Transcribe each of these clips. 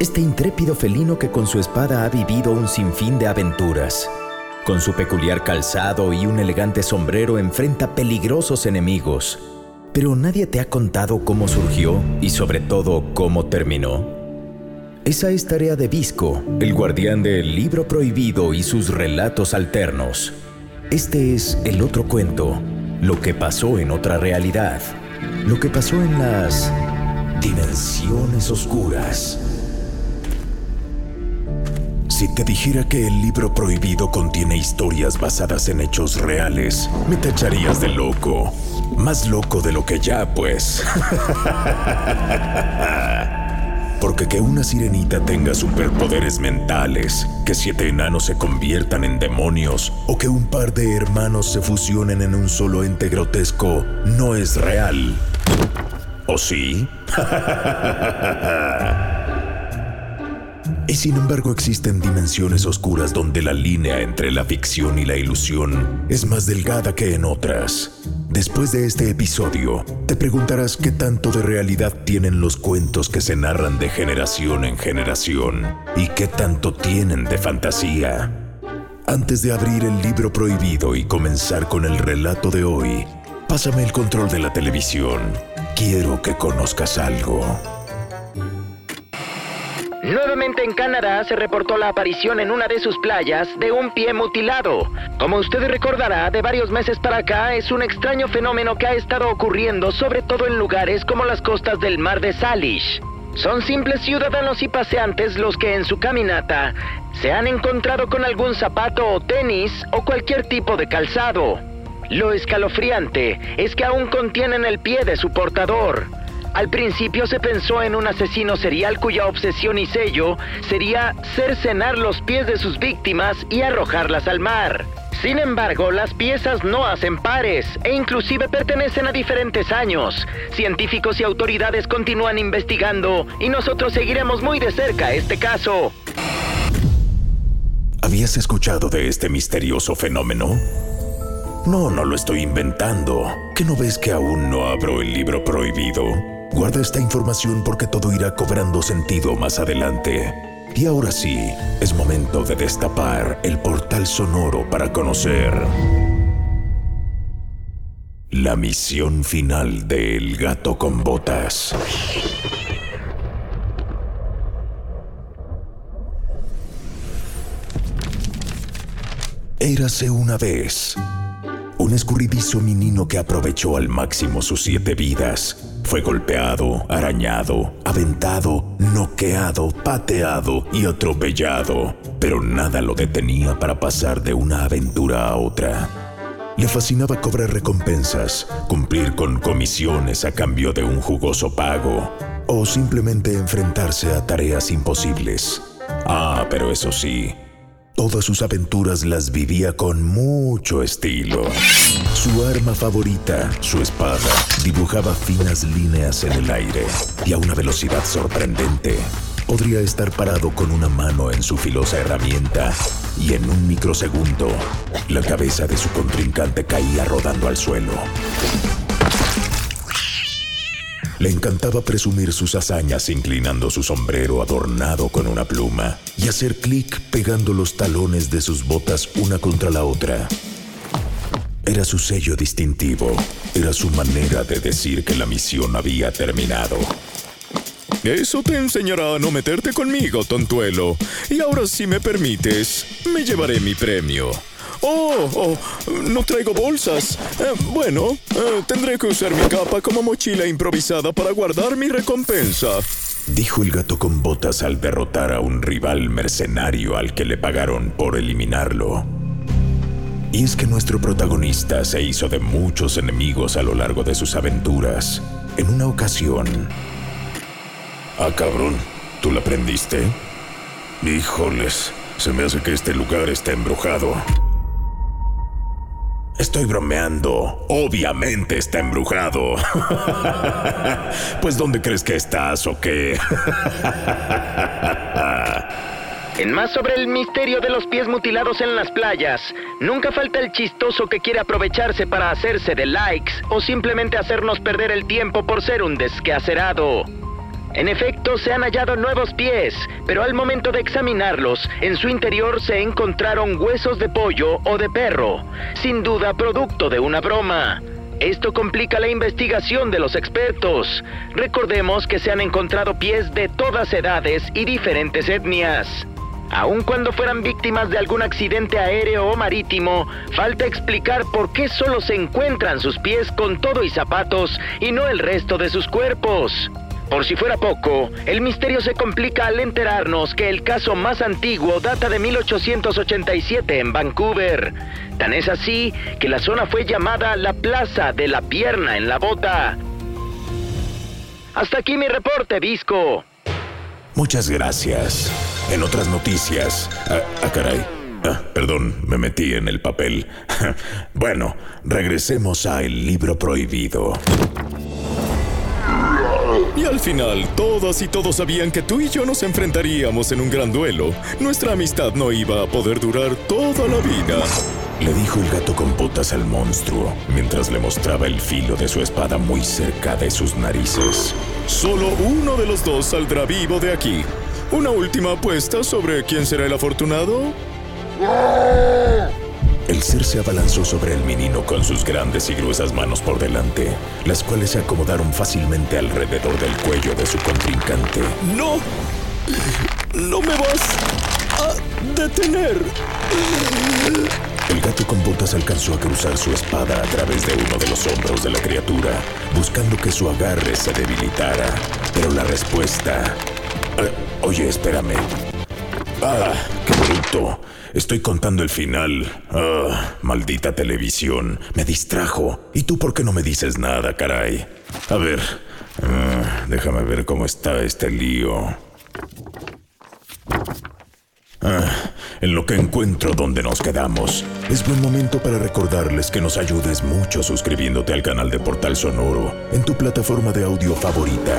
Este intrépido felino que con su espada ha vivido un sinfín de aventuras. Con su peculiar calzado y un elegante sombrero enfrenta peligrosos enemigos. Pero nadie te ha contado cómo surgió y sobre todo cómo terminó. Esa es tarea de Visco, el guardián del libro prohibido y sus relatos alternos. Este es el otro cuento, lo que pasó en otra realidad, lo que pasó en las dimensiones oscuras. Si te dijera que el libro prohibido contiene historias basadas en hechos reales, me tacharías de loco. Más loco de lo que ya, pues. Porque que una sirenita tenga superpoderes mentales, que siete enanos se conviertan en demonios o que un par de hermanos se fusionen en un solo ente grotesco no es real. ¿O sí? Y sin embargo existen dimensiones oscuras donde la línea entre la ficción y la ilusión es más delgada que en otras. Después de este episodio, te preguntarás qué tanto de realidad tienen los cuentos que se narran de generación en generación y qué tanto tienen de fantasía. Antes de abrir el libro prohibido y comenzar con el relato de hoy, pásame el control de la televisión. Quiero que conozcas algo. Nuevamente en Canadá se reportó la aparición en una de sus playas de un pie mutilado. Como usted recordará, de varios meses para acá es un extraño fenómeno que ha estado ocurriendo sobre todo en lugares como las costas del mar de Salish. Son simples ciudadanos y paseantes los que en su caminata se han encontrado con algún zapato o tenis o cualquier tipo de calzado. Lo escalofriante es que aún contienen el pie de su portador. Al principio se pensó en un asesino serial cuya obsesión y sello sería cercenar los pies de sus víctimas y arrojarlas al mar. Sin embargo, las piezas no hacen pares e inclusive pertenecen a diferentes años. Científicos y autoridades continúan investigando y nosotros seguiremos muy de cerca este caso. ¿Habías escuchado de este misterioso fenómeno? No, no lo estoy inventando. ¿Que no ves que aún no abro el libro prohibido? Guarda esta información porque todo irá cobrando sentido más adelante. Y ahora sí, es momento de destapar el portal sonoro para conocer la misión final del gato con botas. Érase una vez un escurridizo menino que aprovechó al máximo sus siete vidas fue golpeado, arañado, aventado, noqueado, pateado y atropellado, pero nada lo detenía para pasar de una aventura a otra. Le fascinaba cobrar recompensas, cumplir con comisiones a cambio de un jugoso pago o simplemente enfrentarse a tareas imposibles. Ah, pero eso sí, Todas sus aventuras las vivía con mucho estilo. Su arma favorita, su espada, dibujaba finas líneas en el aire y a una velocidad sorprendente. Podría estar parado con una mano en su filosa herramienta y en un microsegundo la cabeza de su contrincante caía rodando al suelo. Le encantaba presumir sus hazañas inclinando su sombrero adornado con una pluma y hacer clic pegando los talones de sus botas una contra la otra. Era su sello distintivo, era su manera de decir que la misión había terminado. Eso te enseñará a no meterte conmigo, tontuelo. Y ahora si me permites, me llevaré mi premio. Oh, oh, no traigo bolsas. Eh, bueno, eh, tendré que usar mi capa como mochila improvisada para guardar mi recompensa. Dijo el gato con botas al derrotar a un rival mercenario al que le pagaron por eliminarlo. Y es que nuestro protagonista se hizo de muchos enemigos a lo largo de sus aventuras. En una ocasión... Ah, cabrón, ¿tú la prendiste? Híjoles, se me hace que este lugar está embrujado. Estoy bromeando. Obviamente está embrujado. pues ¿dónde crees que estás o qué? En más sobre el misterio de los pies mutilados en las playas, nunca falta el chistoso que quiere aprovecharse para hacerse de likes o simplemente hacernos perder el tiempo por ser un desquacerado. En efecto, se han hallado nuevos pies, pero al momento de examinarlos, en su interior se encontraron huesos de pollo o de perro, sin duda producto de una broma. Esto complica la investigación de los expertos. Recordemos que se han encontrado pies de todas edades y diferentes etnias. Aun cuando fueran víctimas de algún accidente aéreo o marítimo, falta explicar por qué solo se encuentran sus pies con todo y zapatos y no el resto de sus cuerpos. Por si fuera poco, el misterio se complica al enterarnos que el caso más antiguo data de 1887 en Vancouver. Tan es así que la zona fue llamada la Plaza de la Pierna en la Bota. Hasta aquí mi reporte, Visco. Muchas gracias. En otras noticias... Ah, ah, caray. Ah, perdón, me metí en el papel. bueno, regresemos a El libro prohibido. Y al final, todas y todos sabían que tú y yo nos enfrentaríamos en un gran duelo. Nuestra amistad no iba a poder durar toda la vida. Le dijo el gato con botas al monstruo, mientras le mostraba el filo de su espada muy cerca de sus narices. Solo uno de los dos saldrá vivo de aquí. ¿Una última apuesta sobre quién será el afortunado? El ser se abalanzó sobre el menino con sus grandes y gruesas manos por delante, las cuales se acomodaron fácilmente alrededor del cuello de su contrincante. ¡No! ¡No me vas a detener! El gato con botas alcanzó a cruzar su espada a través de uno de los hombros de la criatura, buscando que su agarre se debilitara. Pero la respuesta... Eh, oye, espérame. ¡Ah! ¡Qué bruto! Estoy contando el final. Ah, maldita televisión. Me distrajo. ¿Y tú por qué no me dices nada, caray? A ver. Ah, déjame ver cómo está este lío. Ah, en lo que encuentro donde nos quedamos, es buen momento para recordarles que nos ayudes mucho suscribiéndote al canal de Portal Sonoro en tu plataforma de audio favorita.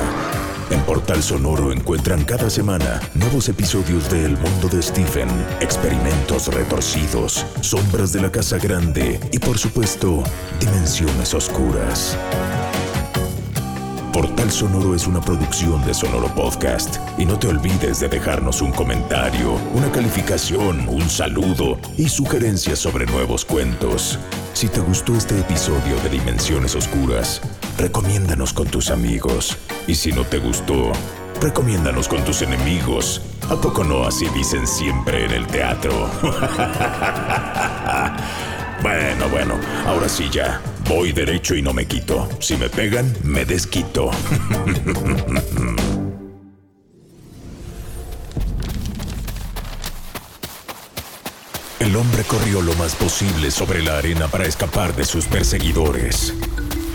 En Portal Sonoro encuentran cada semana nuevos episodios de El Mundo de Stephen, experimentos retorcidos, sombras de la Casa Grande y por supuesto, dimensiones oscuras. Portal Sonoro es una producción de Sonoro Podcast y no te olvides de dejarnos un comentario, una calificación, un saludo y sugerencias sobre nuevos cuentos. Si te gustó este episodio de Dimensiones Oscuras, recomiéndanos con tus amigos. Y si no te gustó, recomiéndanos con tus enemigos. ¿A poco no así dicen siempre en el teatro? bueno, bueno, ahora sí ya. Voy derecho y no me quito. Si me pegan, me desquito. El hombre corrió lo más posible sobre la arena para escapar de sus perseguidores.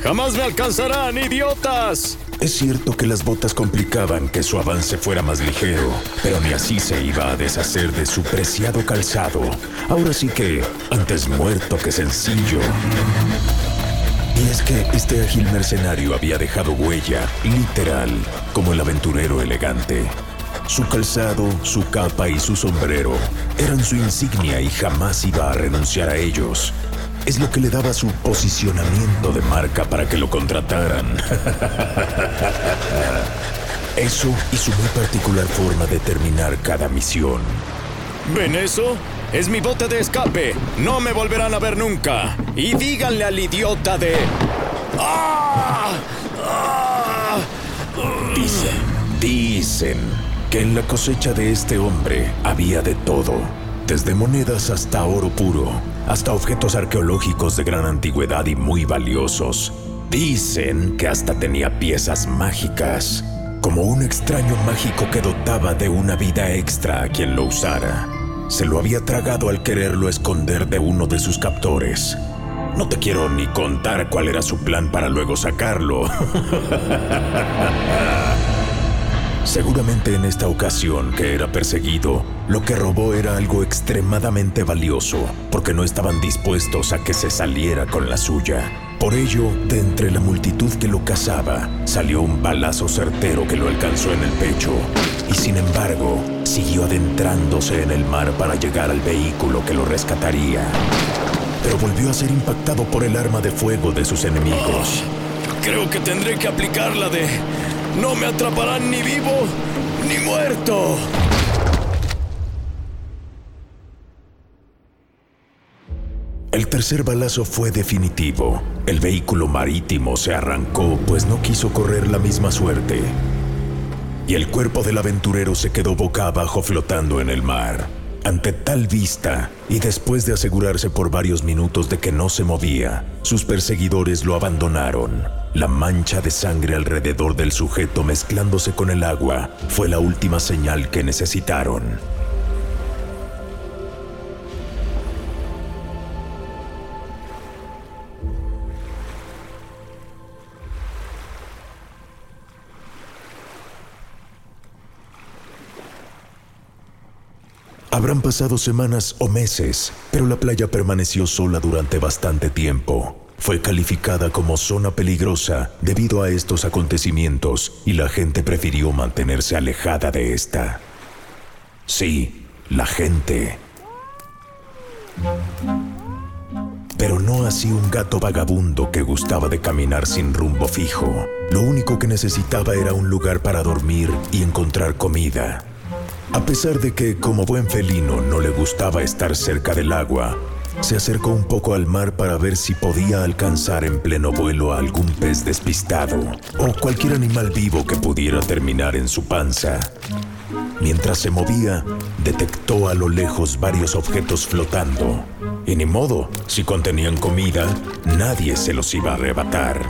¡Jamás me alcanzarán, idiotas! Es cierto que las botas complicaban que su avance fuera más ligero, pero ni así se iba a deshacer de su preciado calzado. Ahora sí que, antes muerto que sencillo. Y es que este ágil mercenario había dejado huella, literal, como el aventurero elegante. Su calzado, su capa y su sombrero eran su insignia y jamás iba a renunciar a ellos. Es lo que le daba su posicionamiento de marca para que lo contrataran. Eso y su muy particular forma de terminar cada misión. ¿Ven eso? Es mi bote de escape. No me volverán a ver nunca. Y díganle al idiota de... ¡Ah! ¡Ah! Dicen, dicen que en la cosecha de este hombre había de todo, desde monedas hasta oro puro, hasta objetos arqueológicos de gran antigüedad y muy valiosos. Dicen que hasta tenía piezas mágicas, como un extraño mágico que dotaba de una vida extra a quien lo usara. Se lo había tragado al quererlo esconder de uno de sus captores. No te quiero ni contar cuál era su plan para luego sacarlo. Seguramente en esta ocasión que era perseguido, lo que robó era algo extremadamente valioso, porque no estaban dispuestos a que se saliera con la suya. Por ello, de entre la multitud que lo cazaba, salió un balazo certero que lo alcanzó en el pecho, y sin embargo, siguió adentrándose en el mar para llegar al vehículo que lo rescataría. Pero volvió a ser impactado por el arma de fuego de sus enemigos. Creo que tendré que aplicarla de... No me atraparán ni vivo ni muerto. El tercer balazo fue definitivo. El vehículo marítimo se arrancó pues no quiso correr la misma suerte. Y el cuerpo del aventurero se quedó boca abajo flotando en el mar. Ante tal vista, y después de asegurarse por varios minutos de que no se movía, sus perseguidores lo abandonaron. La mancha de sangre alrededor del sujeto mezclándose con el agua fue la última señal que necesitaron. Habrán pasado semanas o meses, pero la playa permaneció sola durante bastante tiempo. Fue calificada como zona peligrosa debido a estos acontecimientos y la gente prefirió mantenerse alejada de esta. Sí, la gente. Pero no así un gato vagabundo que gustaba de caminar sin rumbo fijo. Lo único que necesitaba era un lugar para dormir y encontrar comida. A pesar de que, como buen felino, no le gustaba estar cerca del agua, se acercó un poco al mar para ver si podía alcanzar en pleno vuelo a algún pez despistado o cualquier animal vivo que pudiera terminar en su panza. Mientras se movía, detectó a lo lejos varios objetos flotando. Y ni modo, si contenían comida, nadie se los iba a arrebatar.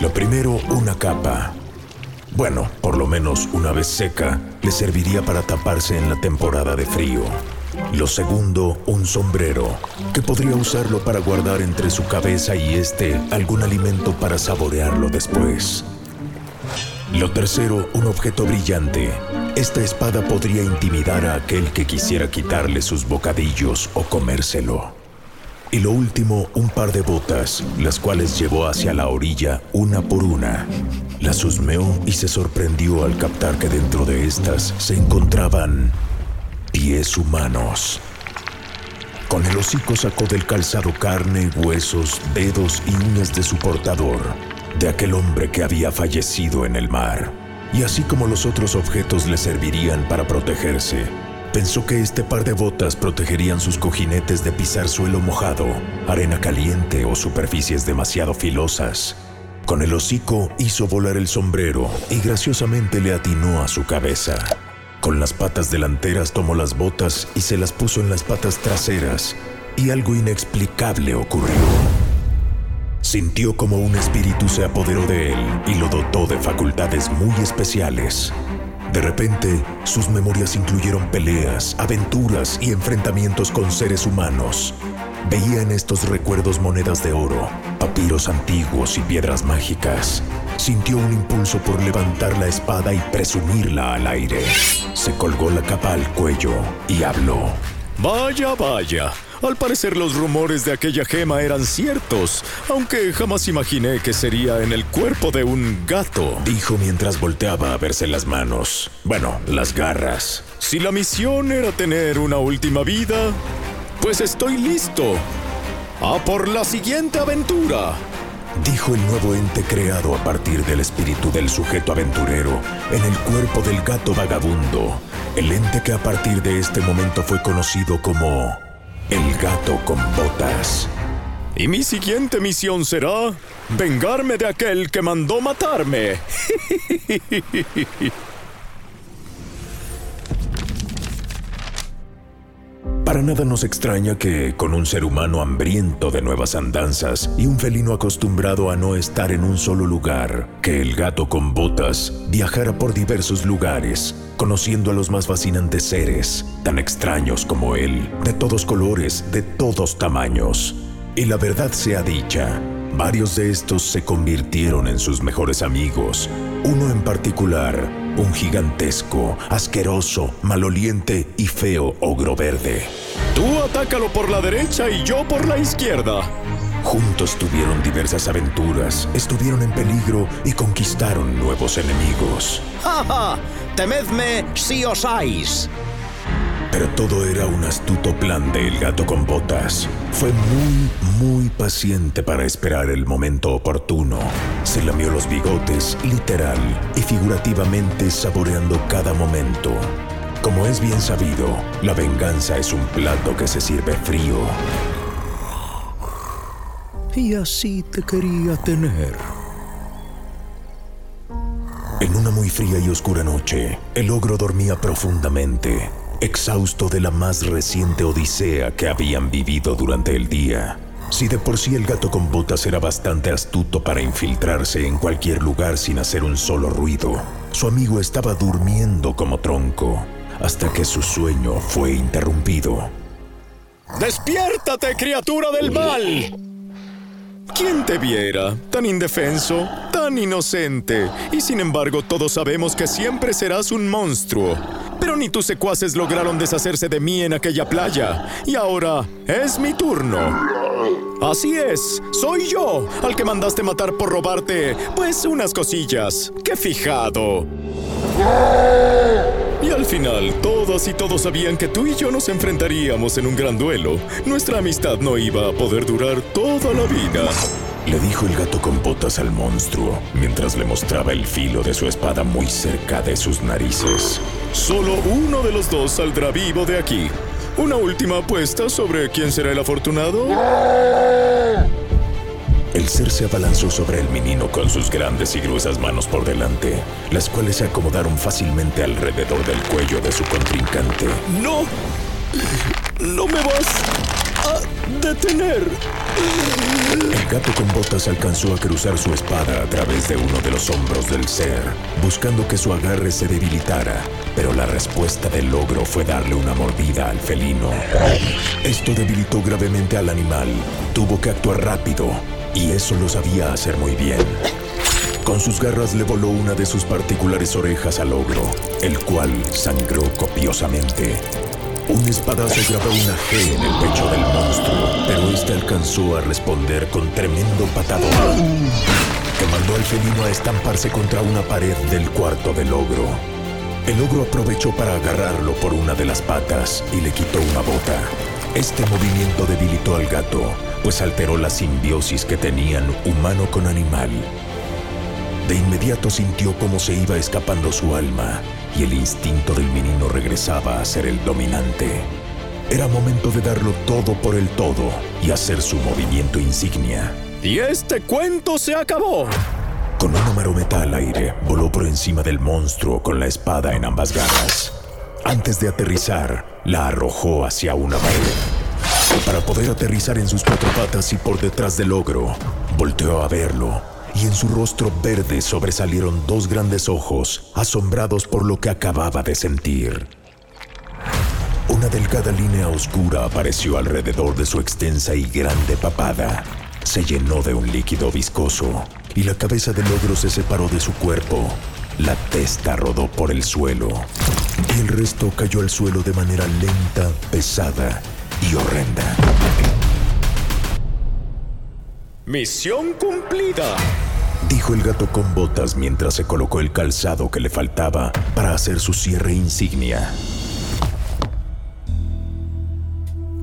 Lo primero, una capa. Bueno, por lo menos una vez seca, le serviría para taparse en la temporada de frío. Lo segundo, un sombrero, que podría usarlo para guardar entre su cabeza y este algún alimento para saborearlo después. Lo tercero, un objeto brillante. Esta espada podría intimidar a aquel que quisiera quitarle sus bocadillos o comérselo. Y lo último, un par de botas, las cuales llevó hacia la orilla una por una. Las husmeó y se sorprendió al captar que dentro de estas se encontraban humanos. Con el hocico sacó del calzado carne, huesos, dedos y uñas de su portador, de aquel hombre que había fallecido en el mar. Y así como los otros objetos le servirían para protegerse, pensó que este par de botas protegerían sus cojinetes de pisar suelo mojado, arena caliente o superficies demasiado filosas. Con el hocico hizo volar el sombrero y graciosamente le atinó a su cabeza. Con las patas delanteras tomó las botas y se las puso en las patas traseras, y algo inexplicable ocurrió. Sintió como un espíritu se apoderó de él y lo dotó de facultades muy especiales. De repente, sus memorias incluyeron peleas, aventuras y enfrentamientos con seres humanos. Veía en estos recuerdos monedas de oro, papiros antiguos y piedras mágicas. Sintió un impulso por levantar la espada y presumirla al aire. Se colgó la capa al cuello y habló. Vaya, vaya. Al parecer los rumores de aquella gema eran ciertos, aunque jamás imaginé que sería en el cuerpo de un gato. Dijo mientras volteaba a verse las manos. Bueno, las garras. Si la misión era tener una última vida, pues estoy listo. A por la siguiente aventura. Dijo el nuevo ente creado a partir del espíritu del sujeto aventurero en el cuerpo del gato vagabundo. El ente que a partir de este momento fue conocido como el gato con botas. Y mi siguiente misión será vengarme de aquel que mandó matarme. Para nada nos extraña que, con un ser humano hambriento de nuevas andanzas y un felino acostumbrado a no estar en un solo lugar, que el gato con botas viajara por diversos lugares, conociendo a los más fascinantes seres, tan extraños como él, de todos colores, de todos tamaños. Y la verdad sea dicha, varios de estos se convirtieron en sus mejores amigos, uno en particular, un gigantesco, asqueroso, maloliente y feo ogro verde. Tú atácalo por la derecha y yo por la izquierda. Juntos tuvieron diversas aventuras, estuvieron en peligro y conquistaron nuevos enemigos. ¡Ja, ja! Temedme si osáis. Pero todo era un astuto plan del gato con botas. Fue muy, muy paciente para esperar el momento oportuno. Se lamió los bigotes, literal y figurativamente saboreando cada momento. Como es bien sabido, la venganza es un plato que se sirve frío. Y así te quería tener. En una muy fría y oscura noche, el ogro dormía profundamente exhausto de la más reciente odisea que habían vivido durante el día. Si de por sí el gato con botas era bastante astuto para infiltrarse en cualquier lugar sin hacer un solo ruido, su amigo estaba durmiendo como tronco, hasta que su sueño fue interrumpido. ¡Despiértate, criatura del mal! ¿Quién te viera? Tan indefenso, tan inocente. Y sin embargo, todos sabemos que siempre serás un monstruo. Pero ni tus secuaces lograron deshacerse de mí en aquella playa. Y ahora es mi turno. Así es, soy yo al que mandaste matar por robarte, pues, unas cosillas. ¡Qué fijado! Y al final, todas y todos sabían que tú y yo nos enfrentaríamos en un gran duelo. Nuestra amistad no iba a poder durar toda la vida. Le dijo el gato con botas al monstruo, mientras le mostraba el filo de su espada muy cerca de sus narices. Solo uno de los dos saldrá vivo de aquí. ¿Una última apuesta sobre quién será el afortunado? El ser se abalanzó sobre el menino con sus grandes y gruesas manos por delante, las cuales se acomodaron fácilmente alrededor del cuello de su contrincante. ¡No! ¡No me vas a detener! El gato con botas alcanzó a cruzar su espada a través de uno de los hombros del ser, buscando que su agarre se debilitara, pero la respuesta del logro fue darle una mordida al felino. Esto debilitó gravemente al animal. Tuvo que actuar rápido, y eso lo sabía hacer muy bien. Con sus garras le voló una de sus particulares orejas al ogro, el cual sangró copiosamente. Un espadazo grabó una G en el pecho del monstruo, pero este alcanzó a responder con tremendo patadón, que mandó al felino a estamparse contra una pared del cuarto del ogro. El ogro aprovechó para agarrarlo por una de las patas y le quitó una bota. Este movimiento debilitó al gato, pues alteró la simbiosis que tenían humano con animal. De inmediato sintió cómo se iba escapando su alma y el instinto del menino regresaba a ser el dominante. Era momento de darlo todo por el todo y hacer su movimiento insignia. Y este cuento se acabó. Con una marometa al aire, voló por encima del monstruo con la espada en ambas garras. Antes de aterrizar, la arrojó hacia una pared. Para poder aterrizar en sus cuatro patas y por detrás del ogro, volteó a verlo y en su rostro verde sobresalieron dos grandes ojos, asombrados por lo que acababa de sentir. Una delgada línea oscura apareció alrededor de su extensa y grande papada. se llenó de un líquido viscoso y la cabeza del ogro se separó de su cuerpo. La testa rodó por el suelo y el resto cayó al suelo de manera lenta, pesada y horrenda. Misión cumplida. Dijo el gato con botas mientras se colocó el calzado que le faltaba para hacer su cierre insignia.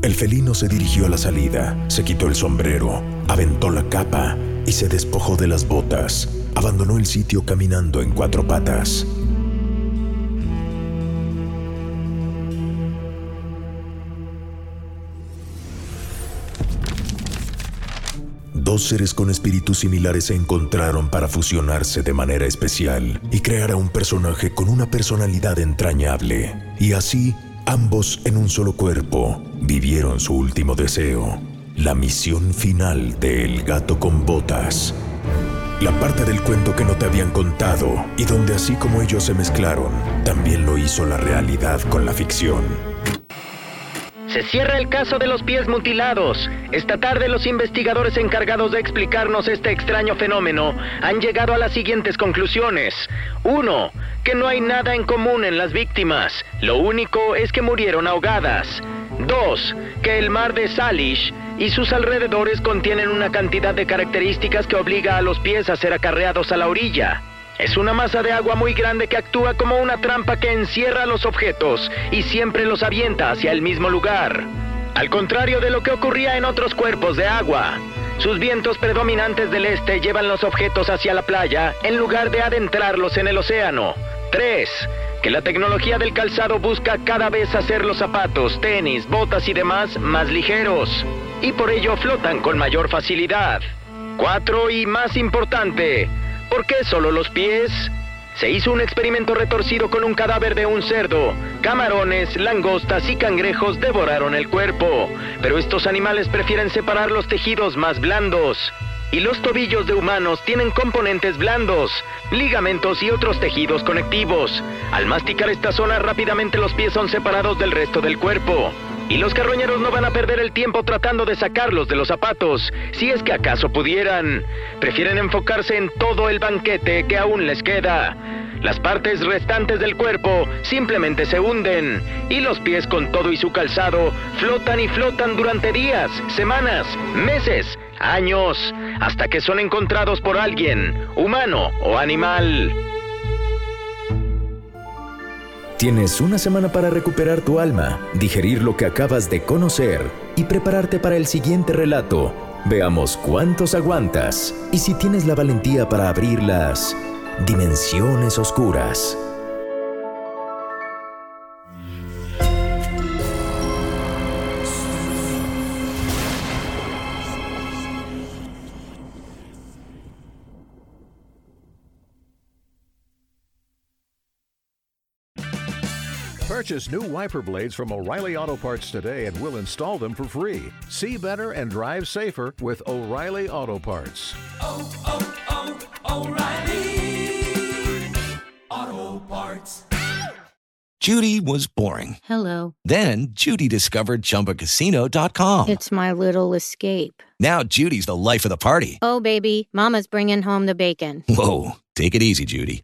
El felino se dirigió a la salida, se quitó el sombrero, aventó la capa y se despojó de las botas. Abandonó el sitio caminando en cuatro patas. Dos seres con espíritus similares se encontraron para fusionarse de manera especial y crear a un personaje con una personalidad entrañable. Y así, ambos en un solo cuerpo vivieron su último deseo, la misión final de El gato con botas. La parte del cuento que no te habían contado y donde así como ellos se mezclaron, también lo hizo la realidad con la ficción. Se cierra el caso de los pies mutilados. Esta tarde los investigadores encargados de explicarnos este extraño fenómeno han llegado a las siguientes conclusiones. 1. Que no hay nada en común en las víctimas. Lo único es que murieron ahogadas. 2. Que el mar de Salish y sus alrededores contienen una cantidad de características que obliga a los pies a ser acarreados a la orilla. Es una masa de agua muy grande que actúa como una trampa que encierra los objetos y siempre los avienta hacia el mismo lugar. Al contrario de lo que ocurría en otros cuerpos de agua, sus vientos predominantes del este llevan los objetos hacia la playa en lugar de adentrarlos en el océano. 3. Que la tecnología del calzado busca cada vez hacer los zapatos, tenis, botas y demás más ligeros, y por ello flotan con mayor facilidad. 4. Y más importante, ¿Por qué solo los pies? Se hizo un experimento retorcido con un cadáver de un cerdo. Camarones, langostas y cangrejos devoraron el cuerpo, pero estos animales prefieren separar los tejidos más blandos. Y los tobillos de humanos tienen componentes blandos, ligamentos y otros tejidos conectivos. Al masticar esta zona rápidamente los pies son separados del resto del cuerpo. Y los carroñeros no van a perder el tiempo tratando de sacarlos de los zapatos, si es que acaso pudieran. Prefieren enfocarse en todo el banquete que aún les queda. Las partes restantes del cuerpo simplemente se hunden y los pies con todo y su calzado flotan y flotan durante días, semanas, meses, años, hasta que son encontrados por alguien, humano o animal. Tienes una semana para recuperar tu alma, digerir lo que acabas de conocer y prepararte para el siguiente relato. Veamos cuántos aguantas y si tienes la valentía para abrir las dimensiones oscuras. Purchase new wiper blades from O'Reilly Auto Parts today and we'll install them for free. See better and drive safer with O'Reilly Auto Parts. oh, oh, oh O'Reilly Auto Parts. Judy was boring. Hello. Then Judy discovered ChumbaCasino.com. It's my little escape. Now Judy's the life of the party. Oh, baby, Mama's bringing home the bacon. Whoa, take it easy, Judy.